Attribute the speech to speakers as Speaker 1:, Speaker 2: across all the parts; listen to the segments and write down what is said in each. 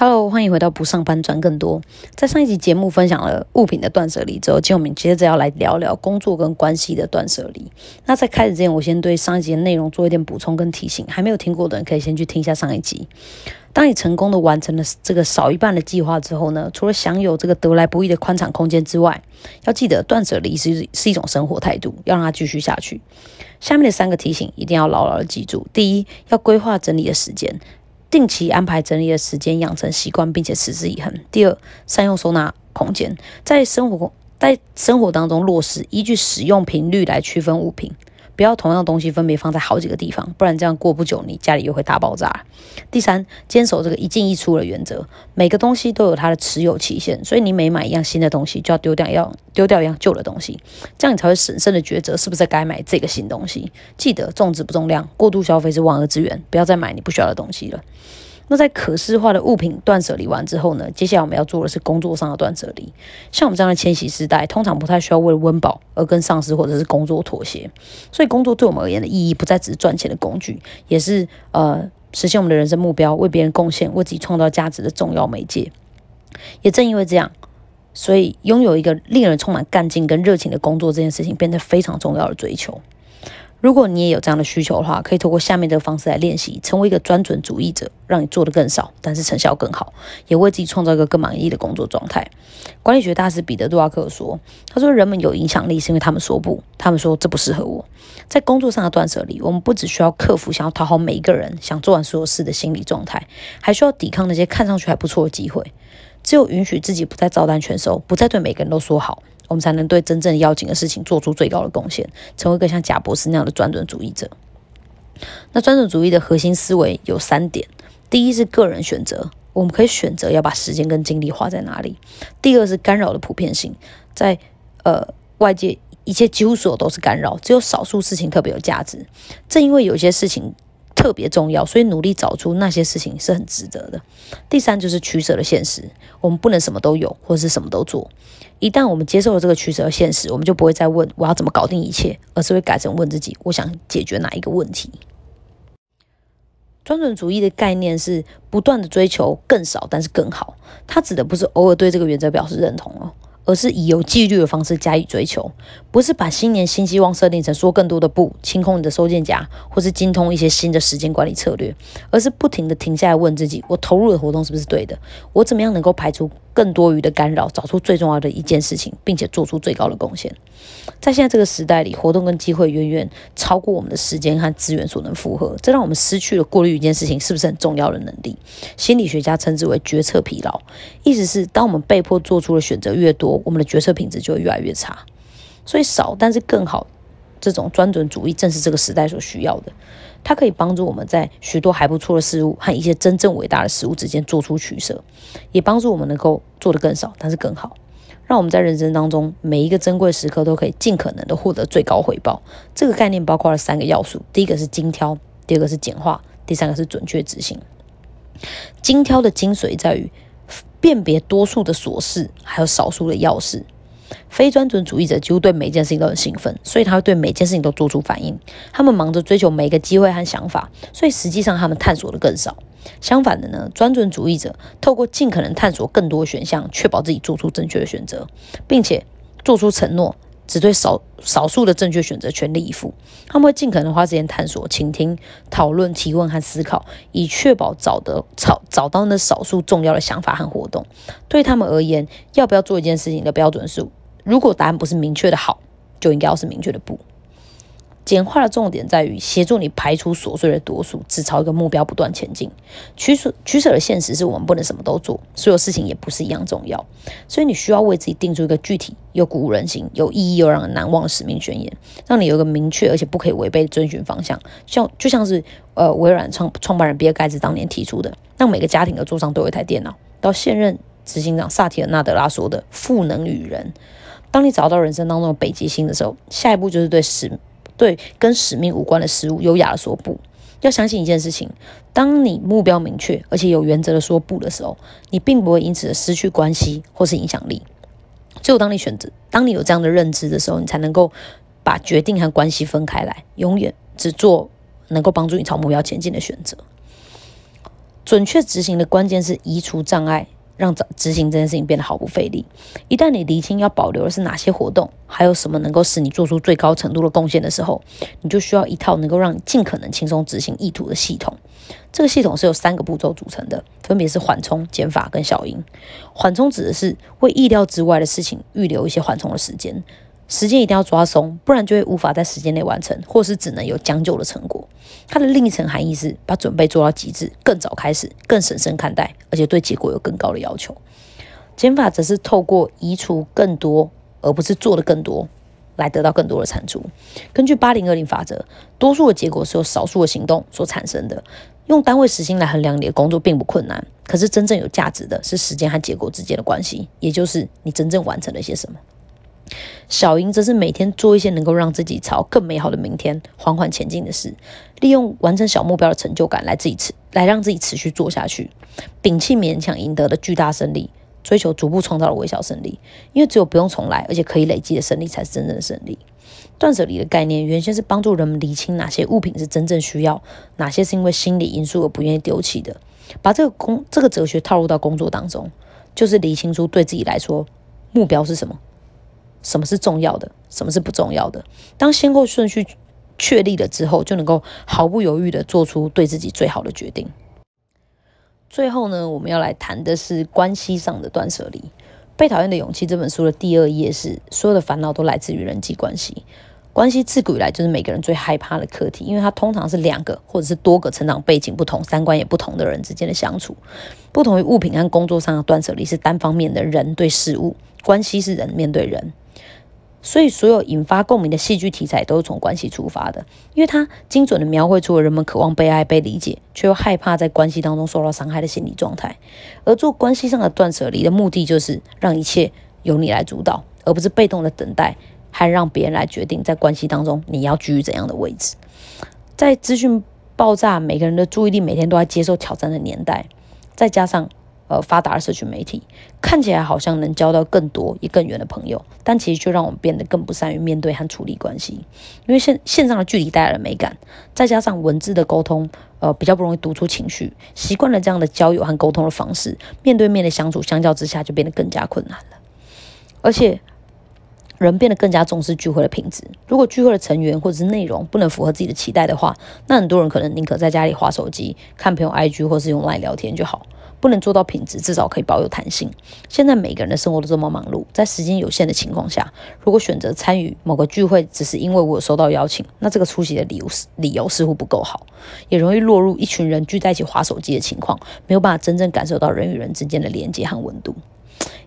Speaker 1: Hello，欢迎回到不上班赚更多。在上一集节目分享了物品的断舍离之后，今天我们接着要来聊聊工作跟关系的断舍离。那在开始之前，我先对上一集的内容做一点补充跟提醒。还没有听过的人，可以先去听一下上一集。当你成功的完成了这个少一半的计划之后呢，除了享有这个得来不易的宽敞空间之外，要记得断舍离是是一种生活态度，要让它继续下去。下面的三个提醒一定要牢牢的记住：第一，要规划整理的时间。定期安排整理的时间，养成习惯，并且持之以恒。第二，善用收纳空间，在生活在生活当中落实依据使用频率来区分物品。不要同样的东西分别放在好几个地方，不然这样过不久你家里又会大爆炸。第三，坚守这个一进一出的原则，每个东西都有它的持有期限，所以你每买一样新的东西就要丢掉，要丢掉一样旧的东西，这样你才会审慎的抉择是不是该买这个新东西。记得重质不重量，过度消费是万恶之源，不要再买你不需要的东西了。那在可视化的物品断舍离完之后呢？接下来我们要做的是工作上的断舍离。像我们这样的千禧时代，通常不太需要为了温饱而跟上司或者是工作妥协，所以工作对我们而言的意义不再只是赚钱的工具，也是呃实现我们的人生目标、为别人贡献、为自己创造价值的重要媒介。也正因为这样，所以拥有一个令人充满干劲跟热情的工作这件事情，变得非常重要的追求。如果你也有这样的需求的话，可以通过下面的方式来练习，成为一个专准主义者，让你做的更少，但是成效更好，也为自己创造一个更满意的工作状态。管理学大师彼得·杜拉克说：“他说，人们有影响力是因为他们说不，他们说这不适合我。在工作上的断舍离，我们不只需要克服想要讨好每一个人、想做完所有事的心理状态，还需要抵抗那些看上去还不错的机会。只有允许自己不再照单全收，不再对每个人都说好。”我们才能对真正要紧的事情做出最高的贡献，成为一个像贾博士那样的专准主义者。那专准主义的核心思维有三点：第一是个人选择，我们可以选择要把时间跟精力花在哪里；第二是干扰的普遍性，在呃外界一切几乎所有都是干扰，只有少数事情特别有价值。正因为有些事情。特别重要，所以努力找出那些事情是很值得的。第三就是取舍的现实，我们不能什么都有，或者是什么都做。一旦我们接受了这个取舍的现实，我们就不会再问我要怎么搞定一切，而是会改成问自己我想解决哪一个问题。专准主义的概念是不断的追求更少，但是更好。它指的不是偶尔对这个原则表示认同哦。而是以有纪律的方式加以追求，不是把新年新希望设定成说更多的不，清空你的收件夹，或是精通一些新的时间管理策略，而是不停的停下来问自己：我投入的活动是不是对的？我怎么样能够排除？更多余的干扰，找出最重要的一件事情，并且做出最高的贡献。在现在这个时代里，活动跟机会远远超过我们的时间和资源所能负荷，这让我们失去了过滤一件事情是不是很重要的能力。心理学家称之为决策疲劳，意思是当我们被迫做出的选择越多，我们的决策品质就会越来越差。所以少但是更好。这种专准主义正是这个时代所需要的，它可以帮助我们在许多还不错的事物和一些真正伟大的事物之间做出取舍，也帮助我们能够做得更少，但是更好，让我们在人生当中每一个珍贵时刻都可以尽可能的获得最高回报。这个概念包括了三个要素：第一个是精挑，第二个是简化，第三个是准确执行。精挑的精髓在于辨别多数的琐事，还有少数的要事。非专准主义者几乎对每件事情都很兴奋，所以他会对每件事情都做出反应。他们忙着追求每一个机会和想法，所以实际上他们探索的更少。相反的呢，专准主义者透过尽可能探索更多选项，确保自己做出正确的选择，并且做出承诺，只对少少数的正确选择全力以赴。他们会尽可能花时间探索、倾听、讨论、提问和思考，以确保找得找找到那少数重要的想法和活动。对他们而言，要不要做一件事情的标准是。如果答案不是明确的好，就应该要是明确的不。简化的重点在于协助你排除琐碎的多数，只朝一个目标不断前进。取舍取舍的现实是我们不能什么都做，所有事情也不是一样重要。所以你需要为自己定出一个具体又鼓舞人心、有意义又让人难忘的使命宣言，让你有一个明确而且不可以违背的遵循方向。像就像是呃微软创创办人比尔盖茨当年提出的，让每个家庭的桌上都有一台电脑。到现任执行长萨提尔纳德拉说的“赋能与人”。当你找到人生当中的北极星的时候，下一步就是对使对跟使命无关的事物优雅的说不。要相信一件事情：当你目标明确而且有原则的说不的时候，你并不会因此失去关系或是影响力。只有当你选择，当你有这样的认知的时候，你才能够把决定和关系分开来，永远只做能够帮助你朝目标前进的选择。准确执行的关键是移除障碍。让执行这件事情变得毫不费力。一旦你厘清要保留的是哪些活动，还有什么能够使你做出最高程度的贡献的时候，你就需要一套能够让你尽可能轻松执行意图的系统。这个系统是由三个步骤组成的，分别是缓冲、减法跟小因。缓冲指的是为意料之外的事情预留一些缓冲的时间。时间一定要抓松，不然就会无法在时间内完成，或是只能有将就的成果。它的另一层含义是把准备做到极致，更早开始，更审慎看待，而且对结果有更高的要求。减法则是透过移除更多，而不是做的更多，来得到更多的产出。根据八零二零法则，多数的结果是由少数的行动所产生的。用单位时薪来衡量你的工作并不困难，可是真正有价值的是时间和结果之间的关系，也就是你真正完成了些什么。小赢则是每天做一些能够让自己朝更美好的明天缓缓前进的事，利用完成小目标的成就感来自己持来让自己持续做下去，摒弃勉强赢得的巨大胜利，追求逐步创造的微小胜利。因为只有不用重来，而且可以累积的胜利才是真正的胜利。断舍离的概念原先是帮助人们理清哪些物品是真正需要，哪些是因为心理因素而不愿意丢弃的。把这个工这个哲学套入到工作当中，就是理清楚对自己来说目标是什么。什么是重要的，什么是不重要的？当先后顺序确立了之后，就能够毫不犹豫的做出对自己最好的决定。最后呢，我们要来谈的是关系上的断舍离。《被讨厌的勇气》这本书的第二页是：所有的烦恼都来自于人际关系。关系自古以来就是每个人最害怕的课题，因为它通常是两个或者是多个成长背景不同、三观也不同的人之间的相处。不同于物品和工作上的断舍离是单方面的人对事物，关系是人面对人。所以，所有引发共鸣的戏剧题材都是从关系出发的，因为它精准的描绘出了人们渴望被爱、被理解，却又害怕在关系当中受到伤害的心理状态。而做关系上的断舍离的目的，就是让一切由你来主导，而不是被动的等待，还让别人来决定在关系当中你要居于怎样的位置。在资讯爆炸、每个人的注意力每天都在接受挑战的年代，再加上。呃，发达的社群媒体看起来好像能交到更多也更远的朋友，但其实就让我们变得更不善于面对和处理关系。因为线线上的距离带来了美感，再加上文字的沟通，呃，比较不容易读出情绪。习惯了这样的交友和沟通的方式，面对面的相处，相较之下就变得更加困难了。而且，人变得更加重视聚会的品质。如果聚会的成员或者是内容不能符合自己的期待的话，那很多人可能宁可在家里划手机、看朋友 IG 或是用 LINE 聊天就好。不能做到品质，至少可以保有弹性。现在每个人的生活都这么忙碌，在时间有限的情况下，如果选择参与某个聚会，只是因为我有收到邀请，那这个出席的理由理由似乎不够好，也容易落入一群人聚在一起划手机的情况，没有办法真正感受到人与人之间的连接和温度。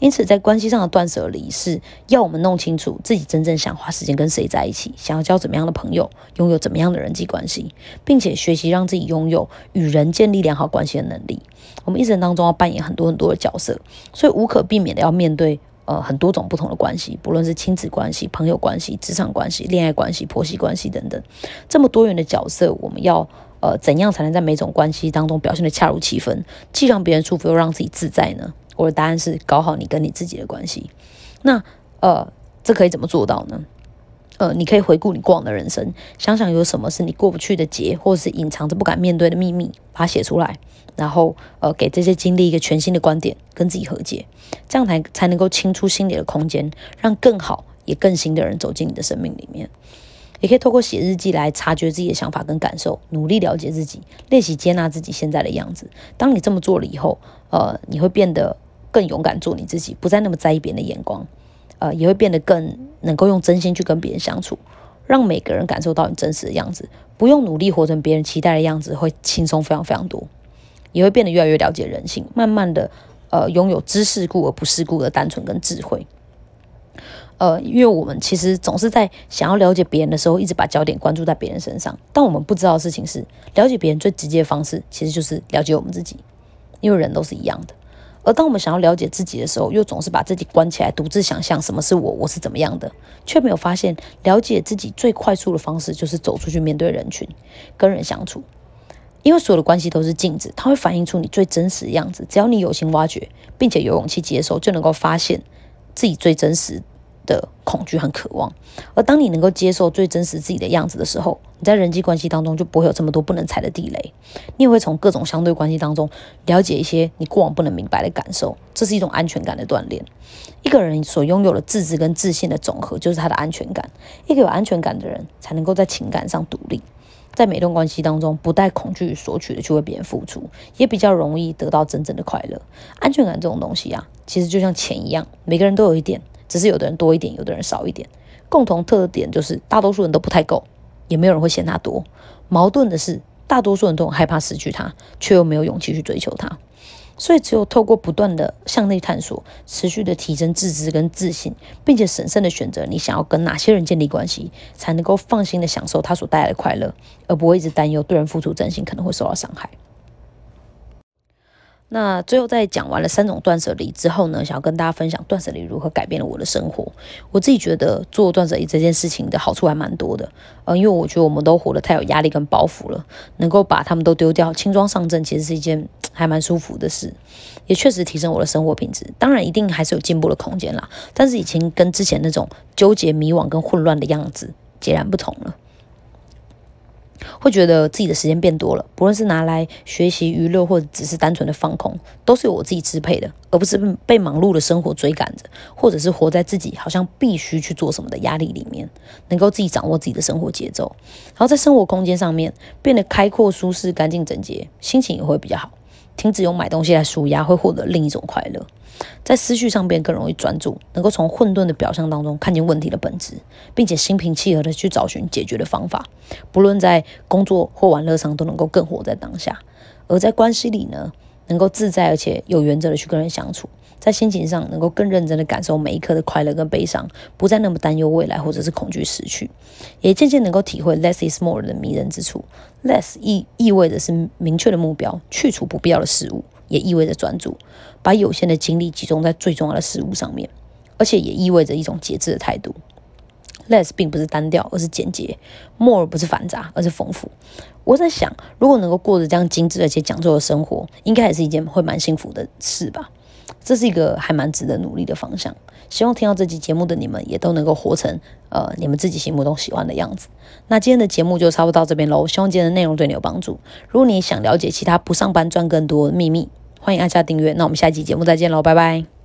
Speaker 1: 因此，在关系上的断舍离是要我们弄清楚自己真正想花时间跟谁在一起，想要交怎么样的朋友，拥有怎么样的人际关系，并且学习让自己拥有与人建立良好关系的能力。我们一生当中要扮演很多很多的角色，所以无可避免的要面对呃很多种不同的关系，不论是亲子关系、朋友关系、职场关系、恋爱关系、婆媳关系等等，这么多元的角色，我们要呃怎样才能在每种关系当中表现的恰如其分，既让别人舒服又让自己自在呢？我的答案是搞好你跟你自己的关系。那呃，这可以怎么做到呢？呃，你可以回顾你过往的人生，想想有什么是你过不去的结，或者是隐藏着不敢面对的秘密，把它写出来，然后呃，给这些经历一个全新的观点，跟自己和解，这样才才能够清出心里的空间，让更好也更新的人走进你的生命里面。也可以透过写日记来察觉自己的想法跟感受，努力了解自己，练习接纳自己现在的样子。当你这么做了以后，呃，你会变得更勇敢做你自己，不再那么在意别人的眼光，呃，也会变得更能够用真心去跟别人相处，让每个人感受到你真实的样子，不用努力活成别人期待的样子，会轻松非常非常多，也会变得越来越了解人性，慢慢的，呃，拥有知世故而不世故的单纯跟智慧。呃，因为我们其实总是在想要了解别人的时候，一直把焦点关注在别人身上。但我们不知道的事情是，了解别人最直接的方式，其实就是了解我们自己。因为人都是一样的。而当我们想要了解自己的时候，又总是把自己关起来，独自想象什么是我，我是怎么样的，却没有发现了解自己最快速的方式，就是走出去面对人群，跟人相处。因为所有的关系都是镜子，它会反映出你最真实的样子。只要你有心挖掘，并且有勇气接受，就能够发现自己最真实。的恐惧和渴望。而当你能够接受最真实自己的样子的时候，你在人际关系当中就不会有这么多不能踩的地雷。你也会从各种相对关系当中了解一些你过往不能明白的感受，这是一种安全感的锻炼。一个人所拥有的自知跟自信的总和，就是他的安全感。一个有安全感的人，才能够在情感上独立。在每段关系当中，不带恐惧索取的去为别人付出，也比较容易得到真正的快乐。安全感这种东西啊，其实就像钱一样，每个人都有一点，只是有的人多一点，有的人少一点。共同特点就是，大多数人都不太够，也没有人会嫌他多。矛盾的是，大多数人都很害怕失去他，却又没有勇气去追求他。所以，只有透过不断的向内探索，持续的提升自知跟自信，并且审慎的选择你想要跟哪些人建立关系，才能够放心的享受他所带来的快乐，而不会一直担忧对人付出真心可能会受到伤害。那最后在讲完了三种断舍离之后呢，想要跟大家分享断舍离如何改变了我的生活。我自己觉得做断舍离这件事情的好处还蛮多的，呃，因为我觉得我们都活得太有压力跟包袱了，能够把他们都丢掉，轻装上阵，其实是一件 还蛮舒服的事，也确实提升我的生活品质。当然，一定还是有进步的空间啦，但是已经跟之前那种纠结、迷惘跟混乱的样子截然不同了。会觉得自己的时间变多了，不论是拿来学习、娱乐，或者只是单纯的放空，都是由我自己支配的，而不是被忙碌的生活追赶着，或者是活在自己好像必须去做什么的压力里面，能够自己掌握自己的生活节奏，然后在生活空间上面变得开阔、舒适、干净、整洁，心情也会比较好。停止用买东西来舒压，会获得另一种快乐。在思绪上边更容易专注，能够从混沌的表象当中看见问题的本质，并且心平气和的去找寻解决的方法。不论在工作或玩乐上，都能够更活在当下。而在关系里呢，能够自在而且有原则的去跟人相处。在心情上，能够更认真的感受每一刻的快乐跟悲伤，不再那么担忧未来或者是恐惧失去，也渐渐能够体会 less is more 的迷人之处。less 意意味着是明确的目标，去除不必要的事物，也意味着专注，把有限的精力集中在最重要的事物上面，而且也意味着一种节制的态度。Less 并不是单调，而是简洁；more 不是繁杂，而是丰富。我在想，如果能够过着这样精致而且讲究的生活，应该也是一件会蛮幸福的事吧。这是一个还蛮值得努力的方向，希望听到这期节目的你们也都能够活成呃你们自己心目中喜欢的样子。那今天的节目就差不多到这边喽，希望今天的内容对你有帮助。如果你想了解其他不上班赚更多的秘密，欢迎按下订阅。那我们下期节目再见喽，拜拜。